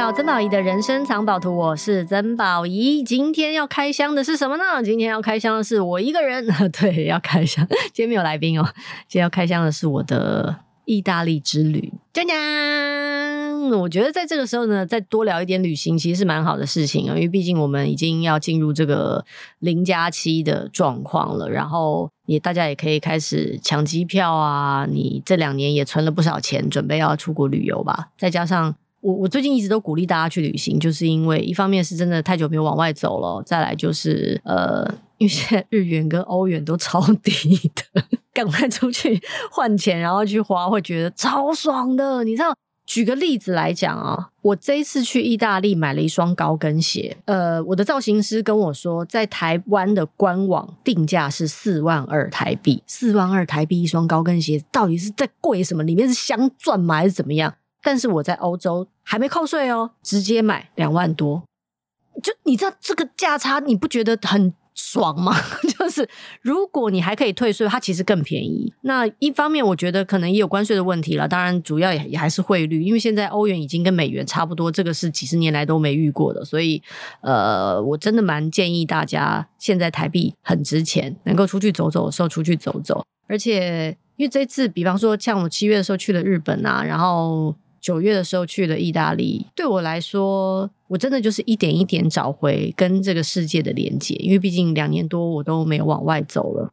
到曾宝仪的人生藏宝图，我是曾宝仪。今天要开箱的是什么呢？今天要开箱的是我一个人，对，要开箱。今天没有来宾哦，今天要开箱的是我的意大利之旅。讲讲，我觉得在这个时候呢，再多聊一点旅行，其实是蛮好的事情啊，因为毕竟我们已经要进入这个零加七的状况了，然后也大家也可以开始抢机票啊。你这两年也存了不少钱，准备要出国旅游吧？再加上。我我最近一直都鼓励大家去旅行，就是因为一方面是真的太久没有往外走了，再来就是呃，因为现在日元跟欧元都超低的，赶快出去换钱，然后去花，会觉得超爽的。你知道，举个例子来讲啊，我这一次去意大利买了一双高跟鞋，呃，我的造型师跟我说，在台湾的官网定价是四万二台币，四万二台币一双高跟鞋，到底是在贵什么？里面是镶钻吗？还是怎么样？但是我在欧洲还没扣税哦，直接买两万多，就你知道这个价差，你不觉得很爽吗？就是如果你还可以退税，它其实更便宜。那一方面，我觉得可能也有关税的问题了，当然主要也也还是汇率，因为现在欧元已经跟美元差不多，这个是几十年来都没遇过的，所以呃，我真的蛮建议大家，现在台币很值钱，能够出去走走的时候出去走走，而且因为这次，比方说像我七月的时候去了日本啊，然后。九月的时候去了意大利，对我来说，我真的就是一点一点找回跟这个世界的连接，因为毕竟两年多我都没有往外走了。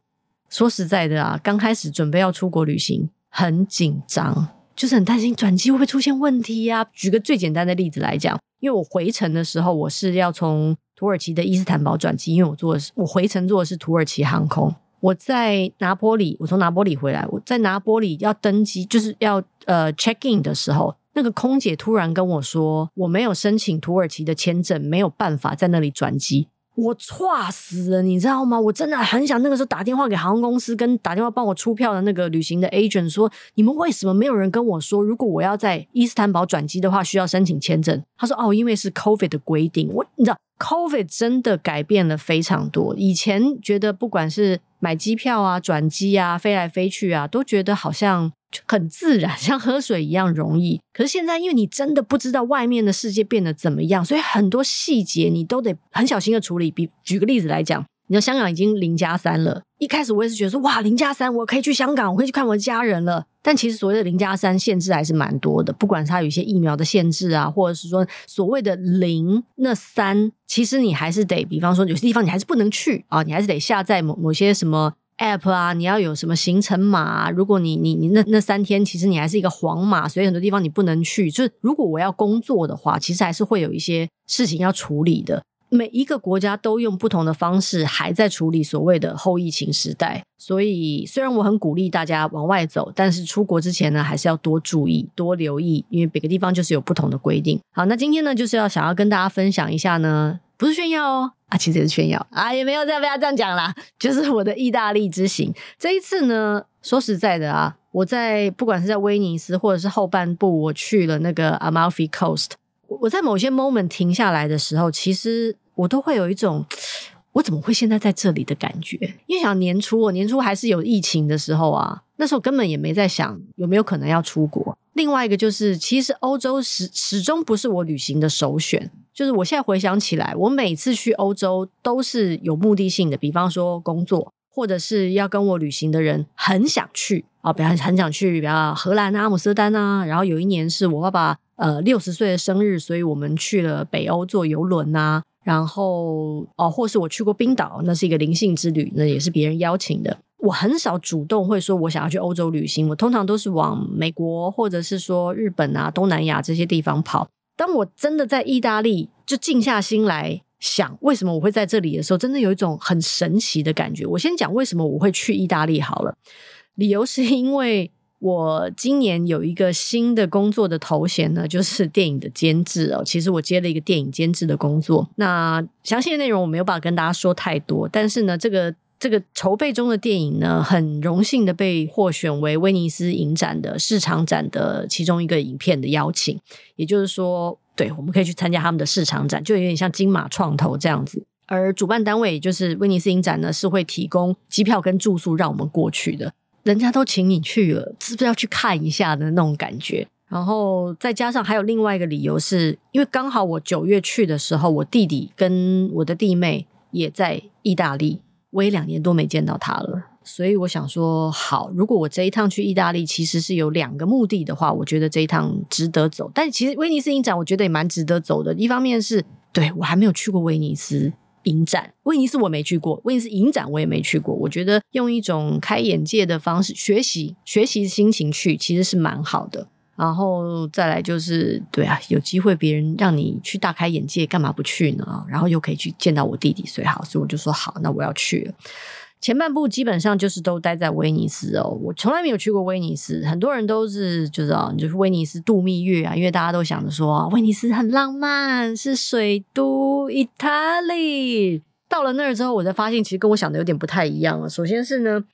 说实在的啊，刚开始准备要出国旅行，很紧张，就是很担心转机会不会出现问题呀、啊。举个最简单的例子来讲，因为我回程的时候我是要从土耳其的伊斯坦堡转机，因为我坐的是我回程坐的是土耳其航空。我在拿坡里，我从拿坡里回来，我在拿坡里要登机，就是要呃 check in 的时候，那个空姐突然跟我说，我没有申请土耳其的签证，没有办法在那里转机。我剉死了，你知道吗？我真的很想那个时候打电话给航空公司，跟打电话帮我出票的那个旅行的 agent 说，你们为什么没有人跟我说，如果我要在伊斯坦堡转机的话，需要申请签证？他说哦，因为是 COVID 的规定。我你知道，COVID 真的改变了非常多。以前觉得不管是买机票啊、转机啊、飞来飞去啊，都觉得好像。就很自然，像喝水一样容易。可是现在，因为你真的不知道外面的世界变得怎么样，所以很多细节你都得很小心的处理。比举个例子来讲，你说香港已经零加三了，一开始我也是觉得说，哇，零加三，我可以去香港，我可以去看我的家人了。但其实所谓的零加三限制还是蛮多的，不管是它有一些疫苗的限制啊，或者是说所谓的零那三，其实你还是得，比方说有些地方你还是不能去啊，你还是得下载某某些什么。App 啊，你要有什么行程码？如果你你你那那三天，其实你还是一个黄码，所以很多地方你不能去。就是如果我要工作的话，其实还是会有一些事情要处理的。每一个国家都用不同的方式，还在处理所谓的后疫情时代。所以虽然我很鼓励大家往外走，但是出国之前呢，还是要多注意、多留意，因为每个地方就是有不同的规定。好，那今天呢，就是要想要跟大家分享一下呢。不是炫耀哦，啊，其实也是炫耀啊，也没有这样不要这样讲啦。就是我的意大利之行，这一次呢，说实在的啊，我在不管是在威尼斯或者是后半部，我去了那个 Amalfi Coast，我在某些 moment 停下来的时候，其实我都会有一种 我怎么会现在在这里的感觉。因为想年初，我年初还是有疫情的时候啊，那时候根本也没在想有没有可能要出国。另外一个就是，其实欧洲始始终不是我旅行的首选。就是我现在回想起来，我每次去欧洲都是有目的性的，比方说工作，或者是要跟我旅行的人很想去啊，比方很想去，比方荷兰啊、阿姆斯特丹啊。然后有一年是我爸爸呃六十岁的生日，所以我们去了北欧坐游轮啊。然后哦，或是我去过冰岛，那是一个灵性之旅，那也是别人邀请的。我很少主动会说我想要去欧洲旅行，我通常都是往美国或者是说日本啊、东南亚这些地方跑。当我真的在意大利，就静下心来想为什么我会在这里的时候，真的有一种很神奇的感觉。我先讲为什么我会去意大利好了，理由是因为我今年有一个新的工作的头衔呢，就是电影的监制哦。其实我接了一个电影监制的工作，那详细的内容我没有办法跟大家说太多，但是呢，这个。这个筹备中的电影呢，很荣幸的被获选为威尼斯影展的市场展的其中一个影片的邀请，也就是说，对，我们可以去参加他们的市场展，就有点像金马创投这样子。而主办单位就是威尼斯影展呢，是会提供机票跟住宿让我们过去的。人家都请你去了，是不是要去看一下的那种感觉？然后再加上还有另外一个理由是，是因为刚好我九月去的时候，我弟弟跟我的弟妹也在意大利，我也两年多没见到他了，所以我想说，好，如果我这一趟去意大利其实是有两个目的的话，我觉得这一趟值得走。但其实威尼斯影展，我觉得也蛮值得走的。一方面是对我还没有去过威尼斯影展，威尼斯我没去过，威尼斯影展我也没去过。我觉得用一种开眼界的方式学习学习心情去，其实是蛮好的。然后再来就是，对啊，有机会别人让你去大开眼界，干嘛不去呢？然后又可以去见到我弟弟，所以好，所以我就说好，那我要去了。前半部基本上就是都待在威尼斯哦，我从来没有去过威尼斯，很多人都是就知道，就是威尼斯度蜜月啊，因为大家都想着说威尼斯很浪漫，是水都意大利。到了那儿之后，我才发现其实跟我想的有点不太一样了。首先是呢，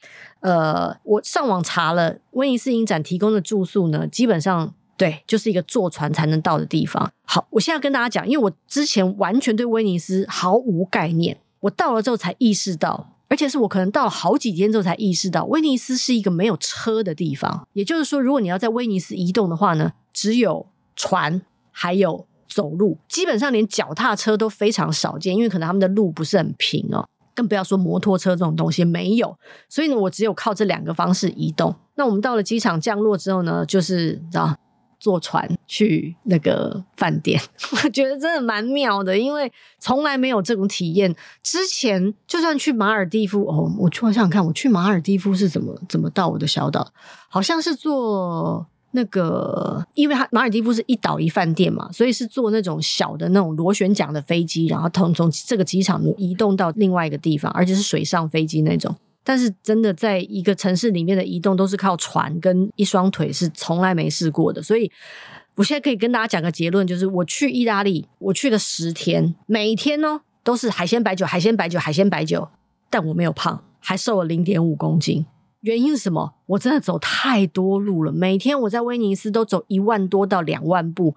呃，我上网查了威尼斯影展提供的住宿呢，基本上对，就是一个坐船才能到的地方。好，我现在跟大家讲，因为我之前完全对威尼斯毫无概念，我到了之后才意识到，而且是我可能到了好几天之后才意识到，威尼斯是一个没有车的地方。也就是说，如果你要在威尼斯移动的话呢，只有船，还有。走路基本上连脚踏车都非常少见，因为可能他们的路不是很平哦，更不要说摩托车这种东西没有。所以呢，我只有靠这两个方式移动。那我们到了机场降落之后呢，就是啊，坐船去那个饭店。我 觉得真的蛮妙的，因为从来没有这种体验。之前就算去马尔地夫哦，我去想想看，我去马尔地夫是怎么怎么到我的小岛，好像是坐。那个，因为它马尔代夫是一岛一饭店嘛，所以是坐那种小的那种螺旋桨的飞机，然后从从这个机场移动到另外一个地方，而且是水上飞机那种。但是真的在一个城市里面的移动都是靠船跟一双腿，是从来没试过的。所以我现在可以跟大家讲个结论，就是我去意大利，我去了十天，每一天呢都是海鲜白酒、海鲜白酒、海鲜白酒，但我没有胖，还瘦了零点五公斤。原因是什么？我真的走太多路了，每天我在威尼斯都走一万多到两万步，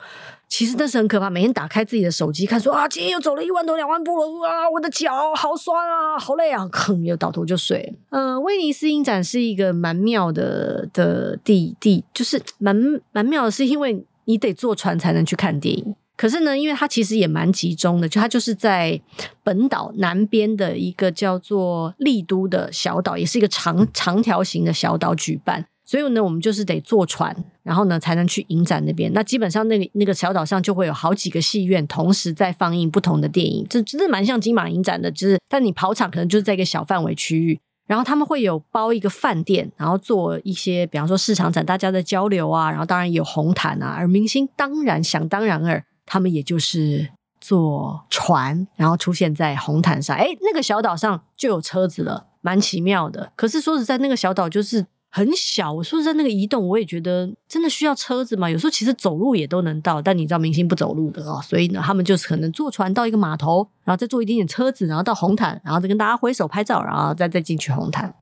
其实那是很可怕。每天打开自己的手机看，说啊，今天又走了一万多两万步了，啊，我的脚好酸啊，好累啊，哼，又倒头就睡。嗯、威尼斯影展是一个蛮妙的的地地，就是蛮蛮妙的，是因为你得坐船才能去看电影。可是呢，因为它其实也蛮集中的，就它就是在本岛南边的一个叫做利都的小岛，也是一个长长条形的小岛举办，所以呢，我们就是得坐船，然后呢才能去影展那边。那基本上那个那个小岛上就会有好几个戏院同时在放映不同的电影，这真的蛮像金马影展的，就是但你跑场可能就是在一个小范围区域，然后他们会有包一个饭店，然后做一些比方说市场展，大家的交流啊，然后当然有红毯啊，而明星当然想当然尔。他们也就是坐船，然后出现在红毯上。哎，那个小岛上就有车子了，蛮奇妙的。可是说实在，那个小岛就是很小。我说实在，那个移动我也觉得真的需要车子吗？有时候其实走路也都能到，但你知道明星不走路的哦，所以呢，他们就是可能坐船到一个码头，然后再坐一点点车子，然后到红毯，然后再跟大家挥手拍照，然后再再进去红毯。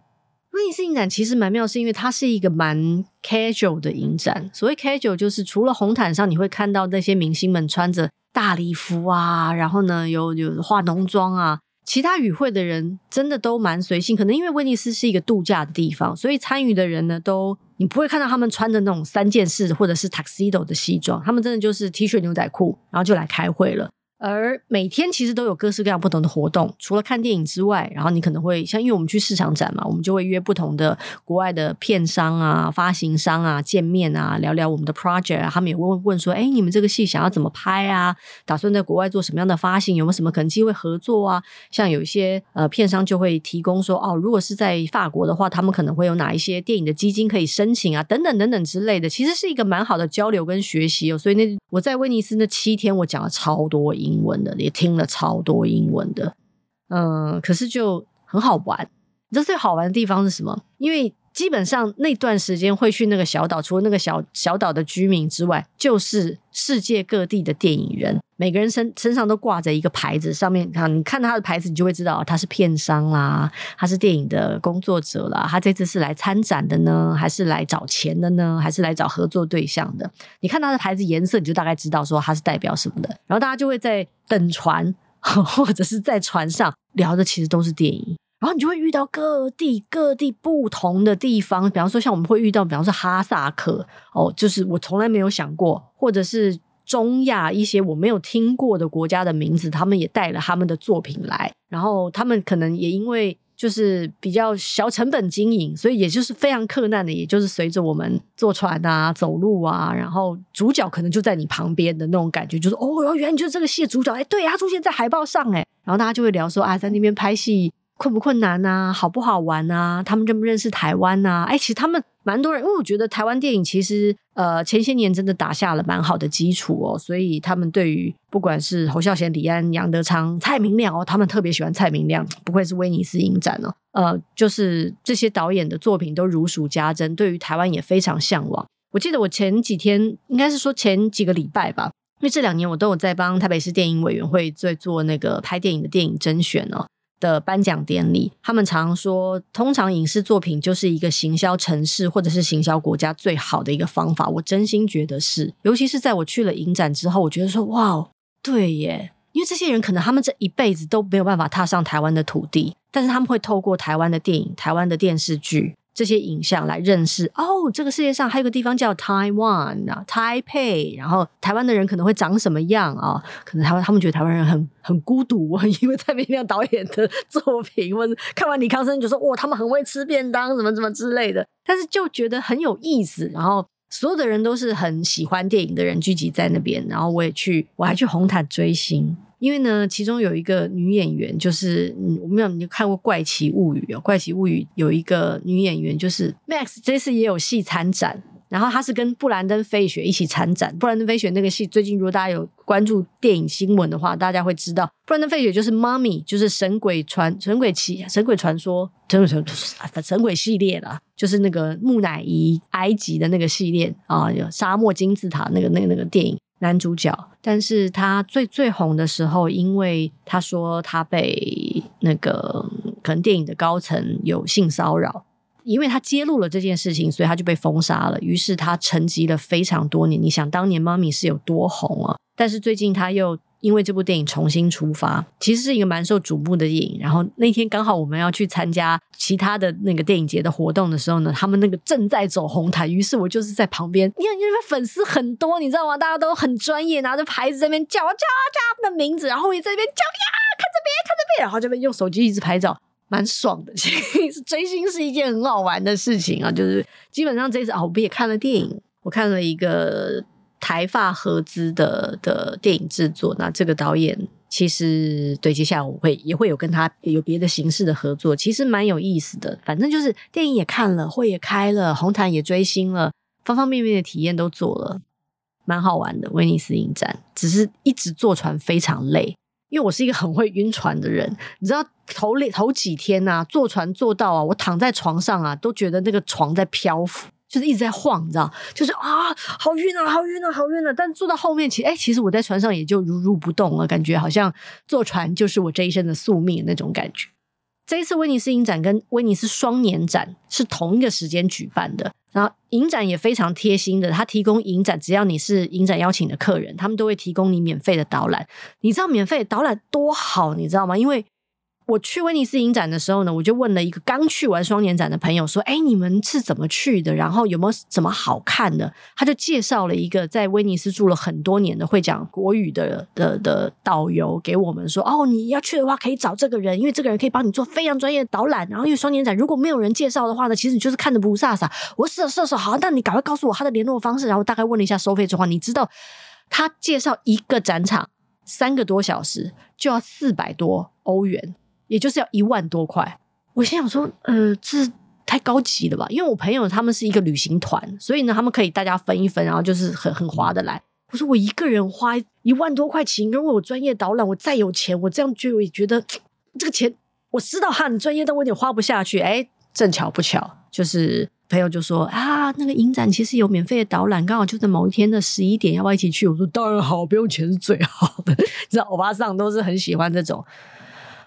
威尼斯影展其实蛮妙，是因为它是一个蛮 casual 的影展。所谓 casual，就是除了红毯上你会看到那些明星们穿着大礼服啊，然后呢有有化浓妆啊，其他与会的人真的都蛮随性。可能因为威尼斯是一个度假的地方，所以参与的人呢都你不会看到他们穿的那种三件式或者是 tuxedo 的西装，他们真的就是 T 恤牛仔裤，然后就来开会了。而每天其实都有各式各样不同的活动，除了看电影之外，然后你可能会像，因为我们去市场展嘛，我们就会约不同的国外的片商啊、发行商啊见面啊，聊聊我们的 project 啊。他们也会问问说，哎，你们这个戏想要怎么拍啊？打算在国外做什么样的发行？有没有什么可能机会合作啊？像有一些呃片商就会提供说，哦，如果是在法国的话，他们可能会有哪一些电影的基金可以申请啊？等等等等之类的，其实是一个蛮好的交流跟学习哦。所以那我在威尼斯那七天，我讲了超多英英文的，也听了超多英文的，嗯，可是就很好玩。你知道最好玩的地方是什么？因为基本上那段时间会去那个小岛，除了那个小小岛的居民之外，就是世界各地的电影人，每个人身身上都挂着一个牌子，上面看，你看他的牌子，你就会知道他是片商啦，他是电影的工作者啦，他这次是来参展的呢，还是来找钱的呢，还是来找合作对象的？你看他的牌子颜色，你就大概知道说他是代表什么的。然后大家就会在等船，或者是在船上 聊的，其实都是电影。然后你就会遇到各地各地不同的地方，比方说像我们会遇到，比方说哈萨克哦，就是我从来没有想过，或者是中亚一些我没有听过的国家的名字，他们也带了他们的作品来，然后他们可能也因为。就是比较小成本经营，所以也就是非常困难的，也就是随着我们坐船啊、走路啊，然后主角可能就在你旁边的那种感觉，就是哦，原来你就是这个戏的主角，哎，对，他出现在海报上，哎，然后大家就会聊说啊，在那边拍戏。困不困难啊？好不好玩啊？他们认不认识台湾啊？哎，其实他们蛮多人，因为我觉得台湾电影其实呃前些年真的打下了蛮好的基础哦，所以他们对于不管是侯孝贤、李安、杨德昌、蔡明亮哦，他们特别喜欢蔡明亮，不愧是威尼斯影展哦，呃，就是这些导演的作品都如数家珍，对于台湾也非常向往。我记得我前几天应该是说前几个礼拜吧，因为这两年我都有在帮台北市电影委员会在做那个拍电影的电影甄选哦。的颁奖典礼，他们常说，通常影视作品就是一个行销城市或者是行销国家最好的一个方法。我真心觉得是，尤其是在我去了影展之后，我觉得说，哇，对耶，因为这些人可能他们这一辈子都没有办法踏上台湾的土地，但是他们会透过台湾的电影、台湾的电视剧。这些影像来认识哦，这个世界上还有个地方叫台湾啊，台北。然后台湾的人可能会长什么样啊？可能台湾他们觉得台湾人很很孤独，因为蔡明亮导演的作品，或者看完李康生就说哇，他们很会吃便当，什么什么之类的。但是就觉得很有意思。然后所有的人都是很喜欢电影的人聚集在那边。然后我也去，我还去红毯追星。因为呢，其中有一个女演员，就是嗯，我没有你看过《怪奇物语》哦，《怪奇物语》有一个女演员，就是 Max，这次也有戏参展，然后她是跟布兰登·费雪一起参展。布兰登·费雪那个戏，最近如果大家有关注电影新闻的话，大家会知道，布兰登·费雪就是《Mummy》，就是神鬼传《神鬼》《奇神鬼传说》神鬼传神鬼系列啦，就是那个木乃伊埃及的那个系列啊，有沙漠金字塔那个那个那个电影。男主角，但是他最最红的时候，因为他说他被那个可能电影的高层有性骚扰，因为他揭露了这件事情，所以他就被封杀了。于是他沉寂了非常多年。你想当年《妈咪》是有多红啊？但是最近他又。因为这部电影重新出发，其实是一个蛮受瞩目的电影。然后那天刚好我们要去参加其他的那个电影节的活动的时候呢，他们那个正在走红毯，于是我就是在旁边，因为因为粉丝很多，你知道吗？大家都很专业，拿着牌子在那边叫叫叫他们的名字，然后我也在那边叫呀，看这边看这边，然后这边用手机一直拍照，蛮爽的。其实追星是一件很好玩的事情啊，就是基本上这次啊，我不也看了电影，我看了一个。台发合资的的电影制作，那这个导演其实对接下来我会也会有跟他有别的形式的合作，其实蛮有意思的。反正就是电影也看了，会也开了，红毯也追星了，方方面面的体验都做了，蛮好玩的。威尼斯影展只是一直坐船非常累，因为我是一个很会晕船的人，你知道头头几天呐、坐船坐到啊，我躺在床上啊，都觉得那个床在漂浮。就是一直在晃，你知道，就是啊，好晕啊，好晕啊，好晕啊！但坐到后面，其实，哎，其实我在船上也就如如不动了，感觉好像坐船就是我这一生的宿命那种感觉。这一次威尼斯影展跟威尼斯双年展是同一个时间举办的，然后影展也非常贴心的，他提供影展，只要你是影展邀请的客人，他们都会提供你免费的导览。你知道免费导览多好，你知道吗？因为我去威尼斯影展的时候呢，我就问了一个刚去完双年展的朋友说：“哎，你们是怎么去的？然后有没有什么好看的？”他就介绍了一个在威尼斯住了很多年的会讲国语的的的导游给我们说：“哦，你要去的话可以找这个人，因为这个人可以帮你做非常专业的导览。然后因为双年展如果没有人介绍的话呢，其实你就是看的不飒飒。”我说：“是是好，那你赶快告诉我他的联络方式。”然后大概问了一下收费之后，你知道他介绍一个展场三个多小时就要四百多欧元。也就是要一万多块，我心想说，呃，这太高级了吧？因为我朋友他们是一个旅行团，所以呢，他们可以大家分一分，然后就是很很划得来。我说我一个人花一万多块钱，因为我专业导览，我再有钱，我这样就会觉得这个钱我知道他很专业，但我有点花不下去。哎，正巧不巧，就是朋友就说啊，那个影展其实有免费的导览，刚好就在某一天的十一点，要不要一起去？我说当然好，不用钱是最好的。你知道，欧巴桑都是很喜欢这种。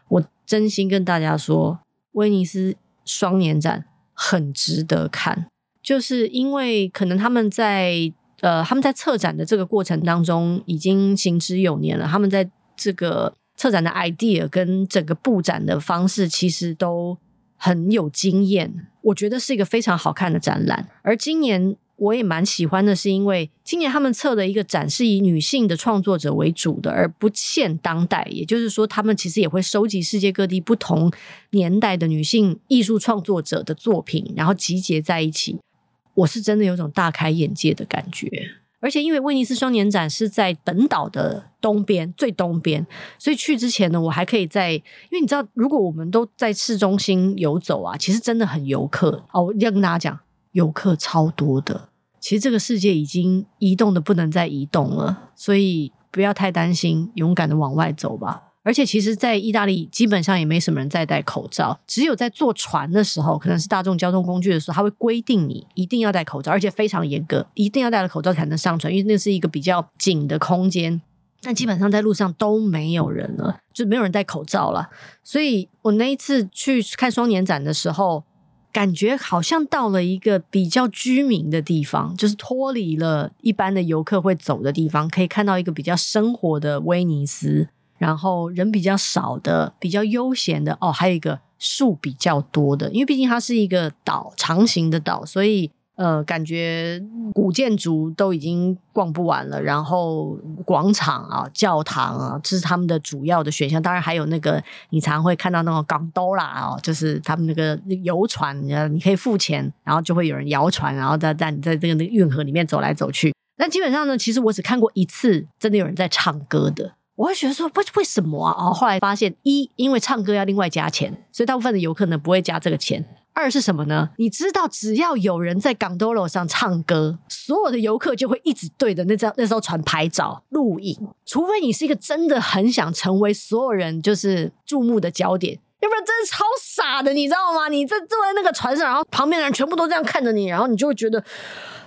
我真心跟大家说，威尼斯双年展很值得看，就是因为可能他们在呃他们在策展的这个过程当中已经行之有年了，他们在这个策展的 idea 跟整个布展的方式，其实都很有经验。我觉得是一个非常好看的展览。而今年我也蛮喜欢的，是因为今年他们策的一个展是以女性的创作者为主的，而不限当代。也就是说，他们其实也会收集世界各地不同年代的女性艺术创作者的作品，然后集结在一起。我是真的有种大开眼界的感觉。而且因为威尼斯双年展是在本岛的东边，最东边，所以去之前呢，我还可以在，因为你知道，如果我们都在市中心游走啊，其实真的很游客哦。要跟大家讲，游客超多的。其实这个世界已经移动的不能再移动了，所以不要太担心，勇敢的往外走吧。而且，其实，在意大利基本上也没什么人在戴口罩，只有在坐船的时候，可能是大众交通工具的时候，他会规定你一定要戴口罩，而且非常严格，一定要戴了口罩才能上船，因为那是一个比较紧的空间。但基本上在路上都没有人了，就没有人戴口罩了。所以我那一次去看双年展的时候，感觉好像到了一个比较居民的地方，就是脱离了一般的游客会走的地方，可以看到一个比较生活的威尼斯。然后人比较少的，比较悠闲的哦，还有一个树比较多的，因为毕竟它是一个岛，长形的岛，所以呃，感觉古建筑都已经逛不完了。然后广场啊、教堂啊，这是他们的主要的选项。当然还有那个你常会看到那种港兜啦啊，就是他们那个游船，你可以付钱，然后就会有人摇船，然后在在你在这个那个运河里面走来走去。但基本上呢，其实我只看过一次，真的有人在唱歌的。我会觉得说，为为什么啊？哦，后来发现，一，因为唱歌要另外加钱，所以大部分的游客呢不会加这个钱。二是什么呢？你知道，只要有人在港兜楼上唱歌，所有的游客就会一直对着那张那艘船拍照、录影。除非你是一个真的很想成为所有人就是注目的焦点，要不然真的超傻的，你知道吗？你在坐在那个船上，然后旁边的人全部都这样看着你，然后你就会觉得。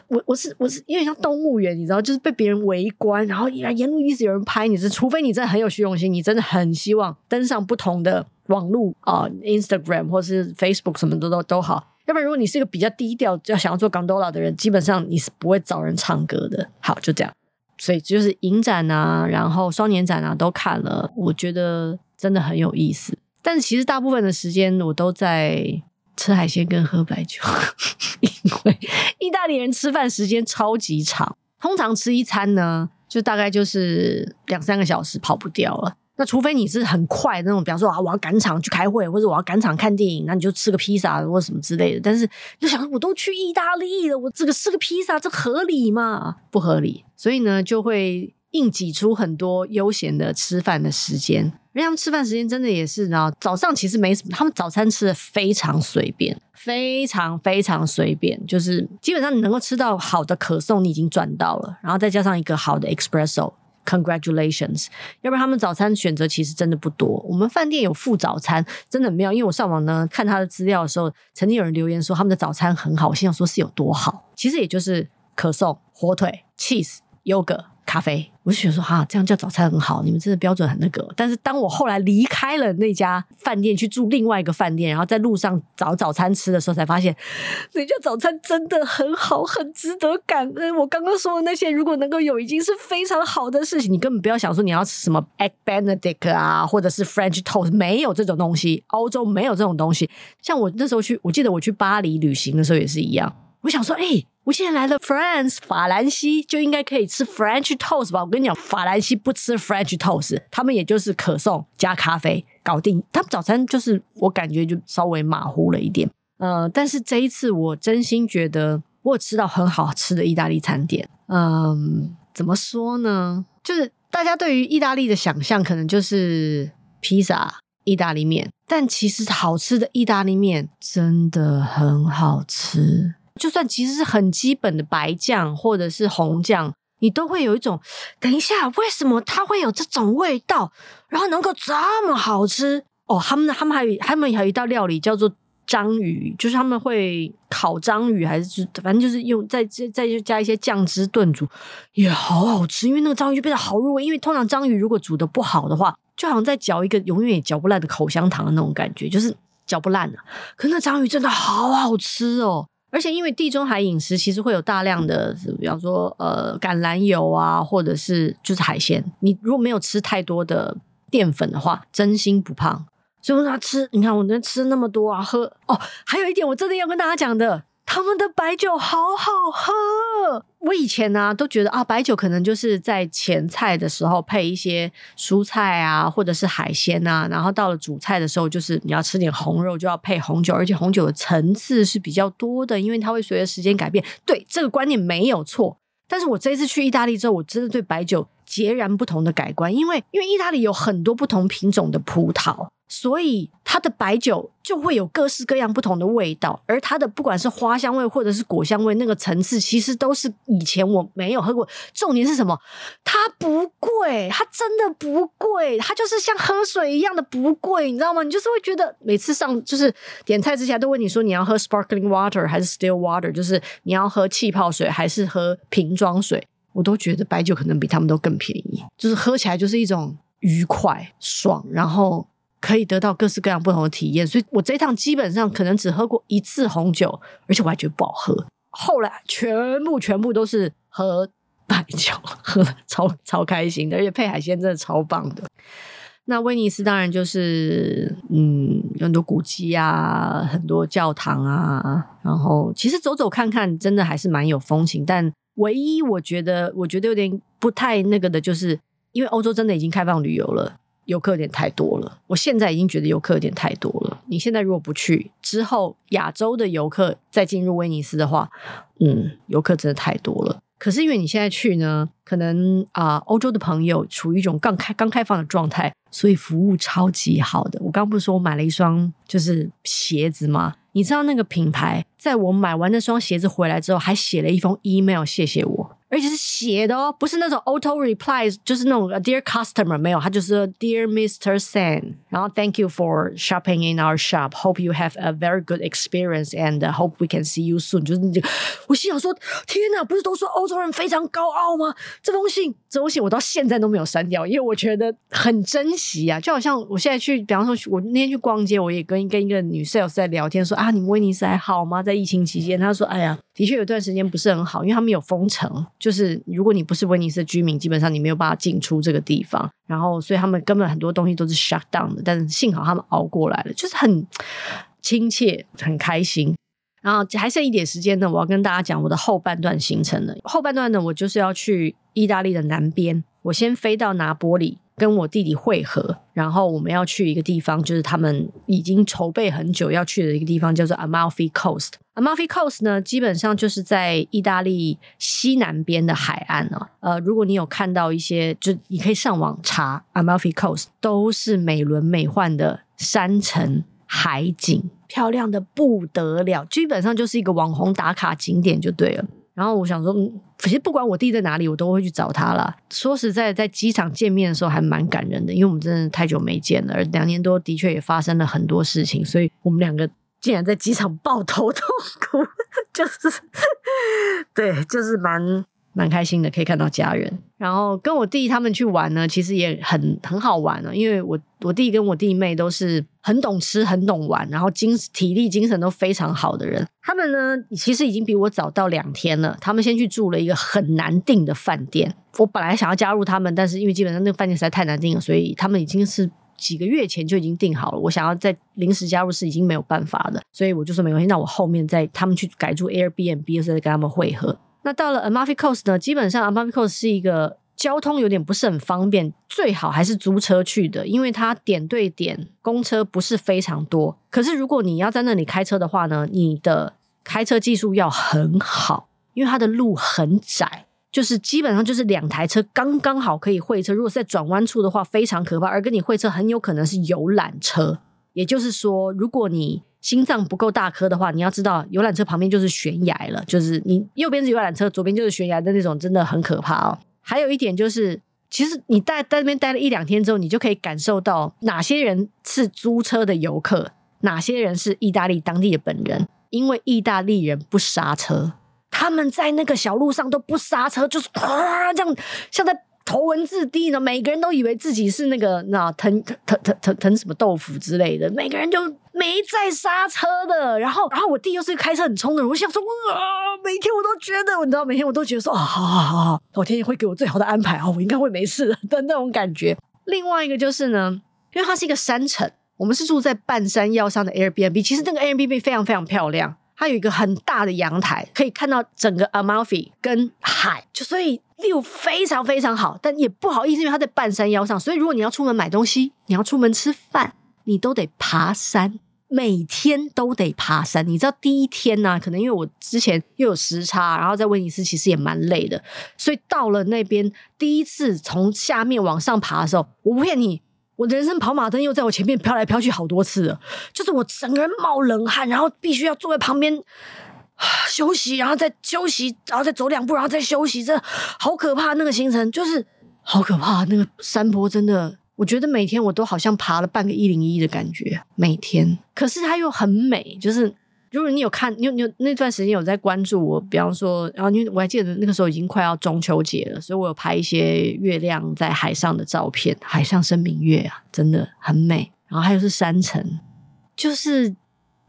我我是我是有点像动物园，你知道，就是被别人围观，然后沿路一直有人拍你，是除非你真的很有虚荣心，你真的很希望登上不同的网络啊、，Instagram 或是 Facebook 什么的都都好，要不然如果你是一个比较低调，要想要做 gondola 的人，基本上你是不会找人唱歌的。好，就这样，所以就是影展啊，然后双年展啊都看了，我觉得真的很有意思。但是其实大部分的时间我都在。吃海鲜跟喝白酒，因为意大利人吃饭时间超级长，通常吃一餐呢，就大概就是两三个小时，跑不掉了。那除非你是很快那种，比方说啊，我要赶场去开会，或者我要赶场看电影，那你就吃个披萨或什么之类的。但是就想，我都去意大利了，我这个吃个披萨，这合理吗？不合理。所以呢，就会硬挤出很多悠闲的吃饭的时间。因为他们吃饭时间真的也是，然后早上其实没什么，他们早餐吃的非常随便，非常非常随便，就是基本上你能够吃到好的可颂，你已经赚到了，然后再加上一个好的 espresso Congratulations！。要不然他们早餐选择其实真的不多。我们饭店有附早餐，真的没有，因为我上网呢看他的资料的时候，曾经有人留言说他们的早餐很好，我心想说是有多好，其实也就是可颂、火腿、cheese、yogurt。咖啡，我就觉得说哈，这样叫早餐很好，你们真的标准很那个。但是当我后来离开了那家饭店，去住另外一个饭店，然后在路上找早餐吃的时候，才发现那家早餐真的很好，很值得感恩。我刚刚说的那些，如果能够有，已经是非常好的事情。你根本不要想说你要吃什么 egg benedict 啊，或者是 French toast，没有这种东西，欧洲没有这种东西。像我那时候去，我记得我去巴黎旅行的时候也是一样。我想说，哎、我现在来了 France 法兰西，就应该可以吃 French toast 吧？我跟你讲，法兰西不吃 French toast，他们也就是可颂加咖啡搞定。他们早餐就是我感觉就稍微马虎了一点，呃，但是这一次我真心觉得我有吃到很好吃的意大利餐点。嗯、怎么说呢？就是大家对于意大利的想象可能就是披萨、意大利面，但其实好吃的意大利面真的很好吃。就算其实是很基本的白酱或者是红酱，你都会有一种，等一下，为什么它会有这种味道，然后能够这么好吃？哦，他们他们还有他们还有一道料理叫做章鱼，就是他们会烤章鱼，还是反正就是用再再再加一些酱汁炖煮，也好好吃。因为那个章鱼就变得好入味，因为通常章鱼如果煮得不好的话，就好像在嚼一个永远也嚼不烂的口香糖的那种感觉，就是嚼不烂的。可是那章鱼真的好好吃哦。而且因为地中海饮食其实会有大量的，比方说呃橄榄油啊，或者是就是海鲜。你如果没有吃太多的淀粉的话，真心不胖。所以我说他吃，你看我能吃那么多啊，喝哦。还有一点，我真的要跟大家讲的。他们的白酒好好喝。我以前呢、都觉得啊，白酒可能就是在前菜的时候配一些蔬菜啊，或者是海鲜啊，然后到了主菜的时候，就是你要吃点红肉就要配红酒，而且红酒的层次是比较多的，因为它会随着时间改变。对，这个观念没有错。但是我这一次去意大利之后，我真的对白酒截然不同的改观，因为因为意大利有很多不同品种的葡萄。所以它的白酒就会有各式各样不同的味道，而它的不管是花香味或者是果香味，那个层次其实都是以前我没有喝过。重点是什么？它不贵，它真的不贵，它就是像喝水一样的不贵，你知道吗？你就是会觉得每次上就是点菜之前都问你说你要喝 sparkling water 还是 still water，就是你要喝气泡水还是喝瓶装水，我都觉得白酒可能比他们都更便宜，就是喝起来就是一种愉快爽，然后。可以得到各式各样不同的体验，所以我这一趟基本上可能只喝过一次红酒，而且我还觉得不好喝。后来全部全部都是喝白酒，喝的超超开心的，而且配海鲜真的超棒的。那威尼斯当然就是嗯，有很多古迹啊，很多教堂啊，然后其实走走看看真的还是蛮有风情。但唯一我觉得我觉得有点不太那个的，就是因为欧洲真的已经开放旅游了。游客有点太多了，我现在已经觉得游客有点太多了。你现在如果不去，之后亚洲的游客再进入威尼斯的话，嗯，游客真的太多了。可是因为你现在去呢，可能啊，呃，欧洲的朋友处于一种刚开刚开放的状态，所以服务超级好的。我刚不是说我买了一双就是鞋子吗？你知道那个品牌在我买完那双鞋子回来之后，还写了一封 email 谢谢我。而且是写的哦，不是那种 auto replies，就是那种 dear customer 没有，他就是 dear Mr. San，然后 thank you for shopping in our shop. Hope you have a very good experience and hope we can see you soon。就是那个，我心想说，天哪，不是都说欧洲人非常高傲吗？这封信，这封信我到现在都没有删掉，因为我觉得很珍惜啊。就好像我现在去，比方说，我那天去逛街，我也跟跟一个女 sales 在聊天，说啊，你威尼斯还好吗？在疫情期间，她说，哎呀，的确有段时间不是很好，因为他们有封城。就是如果你不是威尼斯的居民，基本上你没有办法进出这个地方。然后，所以他们根本很多东西都是 shut down 的。但是幸好他们熬过来了，就是很亲切、很开心。然后还剩一点时间呢，我要跟大家讲我的后半段行程了。后半段呢，我就是要去意大利的南边，我先飞到拿波里。跟我弟弟会合，然后我们要去一个地方，就是他们已经筹备很久要去的一个地方，叫做 Amalfi Coast。Amalfi Coast 呢，基本上就是在意大利西南边的海岸哦。呃，如果你有看到一些，就你可以上网查 Amalfi Coast，都是美轮美奂的山城海景，漂亮的不得了，基本上就是一个网红打卡景点就对了。然后我想说，其实不管我弟在哪里，我都会去找他啦。说实在，在机场见面的时候还蛮感人的，因为我们真的太久没见了，而两年多的确也发生了很多事情，所以我们两个竟然在机场 抱头痛哭，就是 对，就是蛮。蛮开心的，可以看到家人，然后跟我弟他们去玩呢，其实也很很好玩呢。因为我我弟跟我弟妹都是很懂吃、很懂玩，然后精体力、精神都非常好的人。他们呢，其实已经比我早到两天了。他们先去住了一个很难订的饭店。我本来想要加入他们，但是因为基本上那个饭店实在太难订了，所以他们已经是几个月前就已经订好了。我想要在临时加入是已经没有办法的，所以我就说没关系，那我后面再他们去改住 Airbnb 的时候再跟他们会合。那到了 Amalfi Coast 呢，基本上 Amalfi Coast 是一个交通有点不是很方便，最好还是租车去的，因为它点对点公车不是非常多。可是如果你要在那里开车的话呢，你的开车技术要很好，因为它的路很窄，就是基本上就是两台车刚刚好可以会车。如果是在转弯处的话，非常可怕，而跟你会车很有可能是游览车。也就是说，如果你心脏不够大颗的话，你要知道游览车旁边就是悬崖了，就是你右边是游览车，左边就是悬崖的那种，真的很可怕哦。还有一点就是，其实你待在那边待了一两天之后，你就可以感受到哪些人是租车的游客，哪些人是意大利当地的本人。因为意大利人不刹车，他们在那个小路上都不刹车，就是啊这样，像在。头文字 D 呢，每个人都以为自己是那个那腾腾腾腾腾什么豆腐之类的，每个人就没在刹车的。然后，然后我弟又是开车很冲的人，我想说，哇，每天我都觉得，你知道，每天我都觉得说，啊，好好好好，老天爷会给我最好的安排啊，我应该会没事的那种感觉。另外一个就是呢，因为它是一个山城，我们是住在半山腰上的 Airbnb，其实那个 Airbnb 非常非常漂亮。它有一个很大的阳台，可以看到整个 Amalfi 跟海，就所以 view 非常非常好。但也不好意思，因为它在半山腰上，所以如果你要出门买东西，你要出门吃饭，你都得爬山，每天都得爬山。你知道第一天呢、可能因为我之前又有时差，然后在威尼斯其实也蛮累的，所以到了那边第一次从下面往上爬的时候，我不骗你。我人生跑马灯又在我前面飘来飘去好多次了，就是我整个人冒冷汗，然后必须要坐在旁边 休息，然后再休息，然后再走两步，然后再休息，这好可怕！那个行程就是好可怕，那个山坡真的，我觉得每天我都好像爬了半个一零一的感觉，每天。可是它又很美，就是。如果你有看，你有你有那段时间有在关注我，比方说，然后因为我还记得那个时候已经快要中秋节了，所以我有拍一些月亮在海上的照片，海上生明月啊，真的很美。然后还有是山城，就是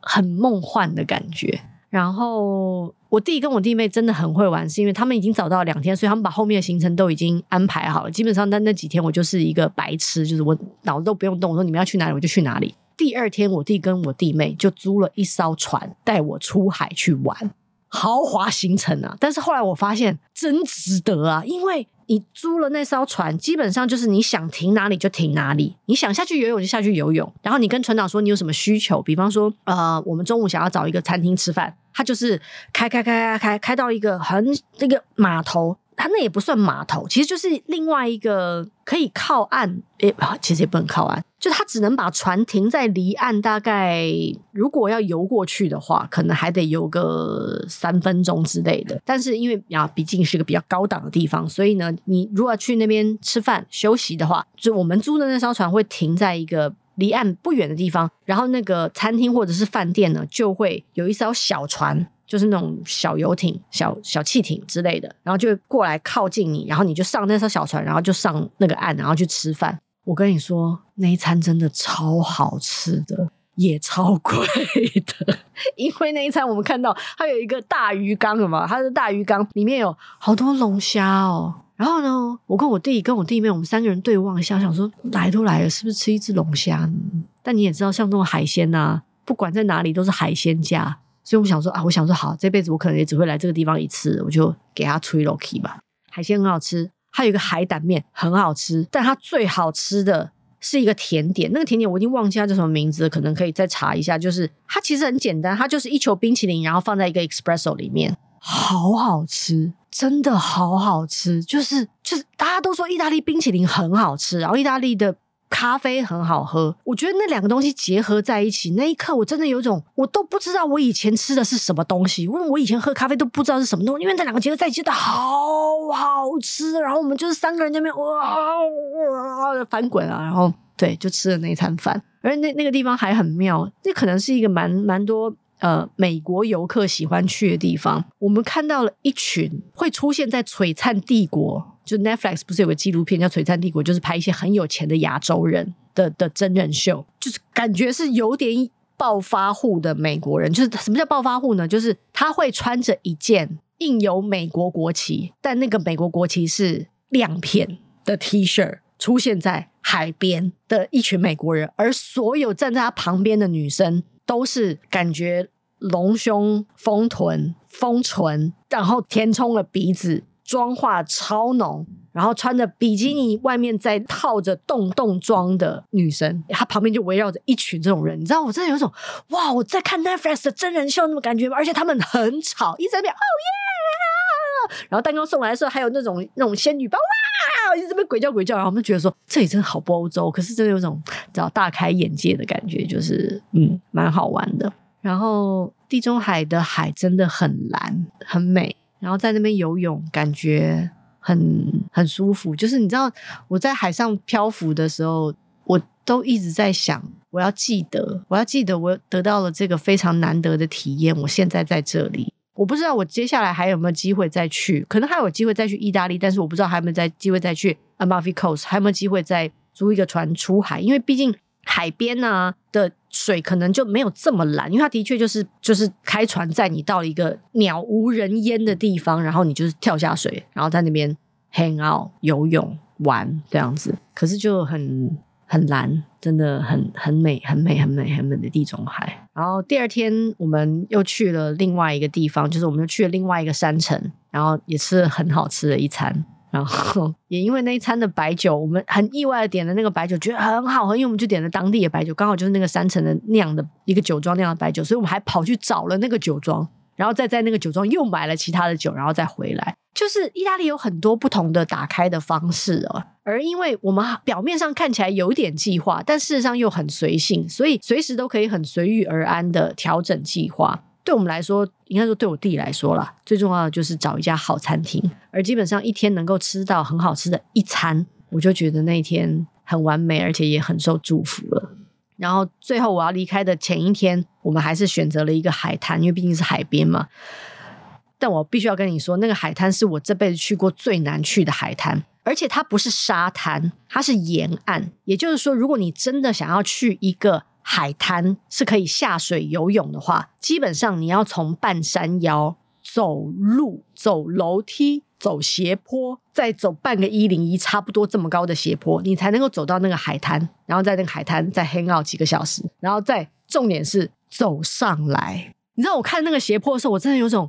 很梦幻的感觉。然后我弟跟我弟妹真的很会玩，是因为他们已经早到两天，所以他们把后面的行程都已经安排好了。基本上那那几天，我就是一个白痴，就是我脑子都不用动，我说你们要去哪里我就去哪里。第二天，我弟跟我弟妹就租了一艘船，带我出海去玩，豪华行程啊！但是后来我发现真值得啊，因为你租了那艘船，基本上就是你想停哪里就停哪里，你想下去游泳就下去游泳，然后你跟船长说你有什么需求，比方说呃，我们中午想要找一个餐厅吃饭，他就是开开开开开开到一个很那个码头。它那也不算码头，其实就是另外一个可以靠岸，诶，其实也不能靠岸，就它只能把船停在离岸，大概如果要游过去的话，可能还得游个三分钟之类的。但是因为啊，毕竟是个比较高档的地方，所以呢，你如果去那边吃饭休息的话，就我们租的那艘船会停在一个离岸不远的地方，然后那个餐厅或者是饭店呢，就会有一艘小船。就是那种小游艇、小小汽艇之类的，然后就会过来靠近你，然后你就上那艘小船，然后就上那个岸，然后去吃饭。我跟你说，那一餐真的超好吃的，也超贵的，因为那一餐我们看到它有一个大鱼缸什么，它的大鱼缸里面有好多龙虾哦。然后呢，我跟我弟跟我弟妹，我们三个人对望一下，想说来都来了，是不是吃一只龙虾？但你也知道，像这种海鲜啊，不管在哪里都是海鲜价。所以我想说啊，我想说好，这辈子我可能也只会来这个地方一次，我就给他吹 Loki 吧。海鲜很好吃，还有一个海胆面很好吃，但它最好吃的是一个甜点，那个甜点我已经忘记它叫什么名字了，可能可以再查一下。就是它其实很简单，它就是一球冰淇淋，然后放在一个 espresso 里面，好好吃，真的好好吃。就是就是大家都说意大利冰淇淋很好吃，然后意大利的。咖啡很好喝，我觉得那两个东西结合在一起，那一刻我真的有种，我都不知道我以前吃的是什么东西，因为我以前喝咖啡都不知道是什么东西，因为那两个结合在一起，真的好好吃。然后我们就是三个人在那边哇哇翻滚啊，然后对，就吃了那一餐饭。而那那个地方还很妙，那可能是一个蛮蛮多呃美国游客喜欢去的地方。我们看到了一群会出现在璀璨帝国。就 Netflix 不是有个纪录片叫《璀璨帝国》，就是拍一些很有钱的亚洲人的的真人秀，就是感觉是有点暴发户的美国人。就是什么叫暴发户呢？就是他会穿着一件印有美国国旗，但那个美国国旗是亮片的 T 恤，出现在海边的一群美国人，而所有站在他旁边的女生都是感觉隆胸、丰臀、丰唇，然后填充了鼻子。妆化超浓，然后穿着比基尼，外面再套着洞洞装的女生，她旁边就围绕着一群这种人，你知道，我真的有种哇，我在看 Netflix 的真人秀那种感觉吗？而且他们很吵，一直在那边哦耶，然后蛋糕送来的时候，还有那种那种仙女棒哇，一直在鬼叫鬼叫，然后我们就觉得说这里真的好不欧洲，可是真的有种知道大开眼界的感觉，就是嗯，蛮好玩的。然后地中海的海真的很蓝，很美。然后在那边游泳，感觉很很舒服。就是你知道，我在海上漂浮的时候，我都一直在想，我要记得，我要记得，我得到了这个非常难得的体验。我现在在这里，我不知道我接下来还有没有机会再去，可能还有机会再去意大利，但是我不知道还有没有再机会再去 Amalfi Coast，还有没有机会再租一个船出海，因为毕竟。海边呢、啊、的水可能就没有这么蓝，因为它的确就是就是开船载你到一个鸟无人烟的地方，然后你就是跳下水，然后在那边 hang out 游泳玩这样子，可是就很很蓝，真的很很美，很美，很美，很美的地中海。然后第二天我们又去了另外一个地方，就是我们又去了另外一个山城，然后也吃了很好吃的一餐。然后也因为那一餐的白酒，我们很意外的点了那个白酒，觉得很好喝，因为我们就点了当地的白酒，刚好就是那个山城的酿的一个酒庄酿的白酒，所以我们还跑去找了那个酒庄，然后再在那个酒庄又买了其他的酒，然后再回来。就是意大利有很多不同的打开的方式哦，而因为我们表面上看起来有点计划，但事实上又很随性，所以随时都可以很随遇而安的调整计划。对我们来说，应该说对我弟来说啦，最重要的就是找一家好餐厅，而基本上一天能够吃到很好吃的一餐，我就觉得那一天很完美，而且也很受祝福了。然后最后我要离开的前一天，我们还是选择了一个海滩，因为毕竟是海边嘛。但我必须要跟你说，那个海滩是我这辈子去过最难去的海滩，而且它不是沙滩，它是沿岸。也就是说，如果你真的想要去一个海滩，是可以下水游泳的话，基本上你要从半山腰走路、走楼梯、走斜坡，再走半个一零一，差不多这么高的斜坡，你才能够走到那个海滩，然后在那个海滩再 hang out 几个小时，然后再重点是走上来。你知道我看那个斜坡的时候，我真的有种，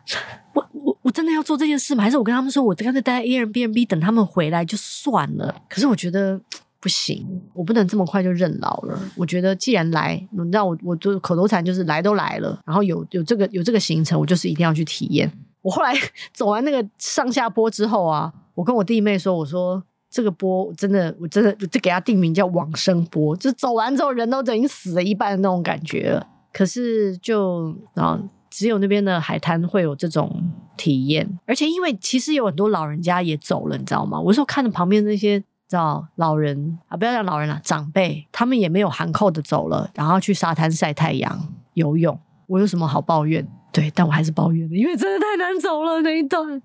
我我我真的要做这件事吗？还是我跟他们说，我刚才待在 Airbnb 等他们回来就算了？可是我觉得不行，我不能这么快就认老了。我觉得既然来，你知道我我就口头禅就是来都来了，然后有有这个有这个行程，我就是一定要去体验。我后来 走完那个上下坡之后啊，我跟我弟妹说，我说这个坡真的我真的就给他定名叫往生坡，就走完之后人都已经死了一半的那种感觉了。可是就啊，只有那边的海滩会有这种体验，而且因为其实有很多老人家也走了，你知道吗？我说看着旁边那些知道老人啊，不要讲老人了，长辈，他们也没有含扣的走了，然后去沙滩晒太阳、游泳。我有什么好抱怨？对，但我还是抱怨了，因为真的太难走了那一段。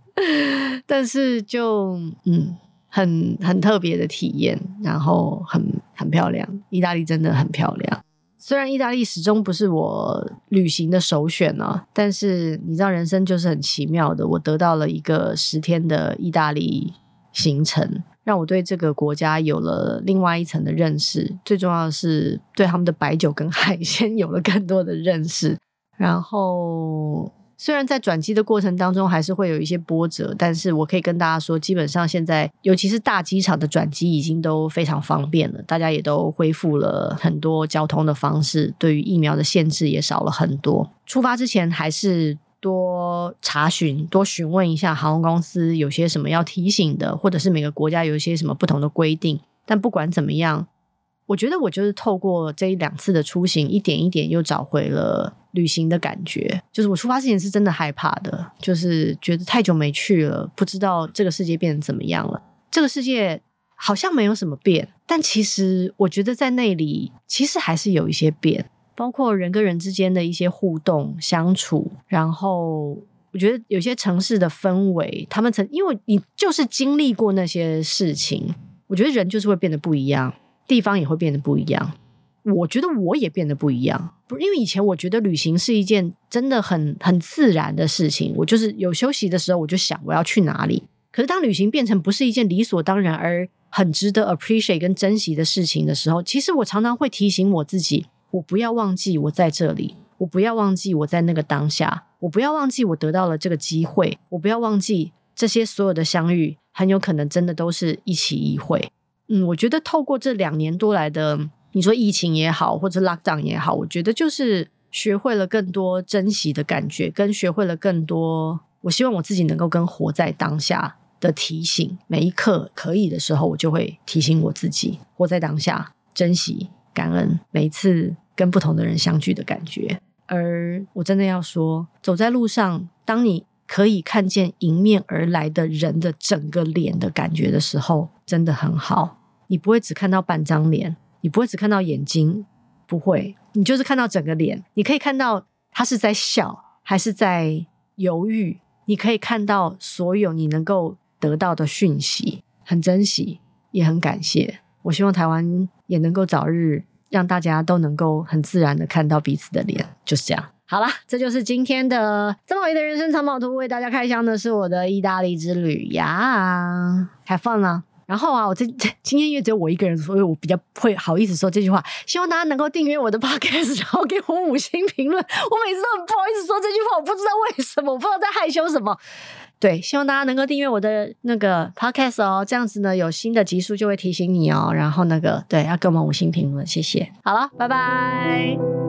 但是就嗯，很很特别的体验，然后很很漂亮，意大利真的很漂亮。虽然意大利始终不是我旅行的首选呢、啊，但是你知道人生就是很奇妙的。我得到了一个十天的意大利行程，让我对这个国家有了另外一层的认识。最重要的是，对他们的白酒跟海鲜 有了更多的认识。然后。虽然在转机的过程当中还是会有一些波折，但是我可以跟大家说，基本上现在尤其是大机场的转机已经都非常方便了，大家也都恢复了很多交通的方式，对于疫苗的限制也少了很多。出发之前还是多查询、多询问一下航空公司有些什么要提醒的，或者是每个国家有一些什么不同的规定。但不管怎么样。我觉得我就是透过这一两次的出行，一点一点又找回了旅行的感觉。就是我出发之前是真的害怕的，就是觉得太久没去了，不知道这个世界变成怎么样了。这个世界好像没有什么变，但其实我觉得在那里其实还是有一些变，包括人跟人之间的一些互动相处。然后我觉得有些城市的氛围，他们曾因为你就是经历过那些事情，我觉得人就是会变得不一样。地方也会变得不一样，我觉得我也变得不一样。不，因为以前我觉得旅行是一件真的很很自然的事情，我就是有休息的时候，我就想我要去哪里。可是当旅行变成不是一件理所当然而很值得 appreciate 跟珍惜的事情的时候，其实我常常会提醒我自己，我不要忘记我在这里，我不要忘记我在那个当下，我不要忘记我得到了这个机会，我不要忘记这些所有的相遇，很有可能真的都是一起一会。嗯，我觉得透过这两年多来的，你说疫情也好，或者 lockdown 也好，我觉得就是学会了更多珍惜的感觉，跟学会了更多。我希望我自己能够跟活在当下的提醒，每一刻可以的时候，我就会提醒我自己活在当下，珍惜、感恩每一次跟不同的人相聚的感觉。而我真的要说，走在路上，当你可以看见迎面而来的人的整个脸的感觉的时候，真的很好。你不会只看到半张脸，你不会只看到眼睛，不会，你就是看到整个脸。你可以看到他是在笑，还是在犹豫。你可以看到所有你能够得到的讯息，很珍惜，也很感谢。我希望台湾也能够早日让大家都能够很自然的看到彼此的脸，就是这样。好啦，这就是今天的曾宝仪的人生藏宝图，为大家开箱的是我的意大利之旅呀，Have fun 啊！然后啊，我这 今天因为只有我一个人，所以我比较会好意思说这句话。希望大家能够订阅我的 podcast，然后给我五星评论。我每次都很不好意思说这句话，我不知道为什么，我不知道在害羞什么。对，希望大家能够订阅我的那个 podcast 哦，这样子呢，有新的集数就会提醒你哦。然后那个，对，要给我们五星评论，谢谢。好了，拜拜。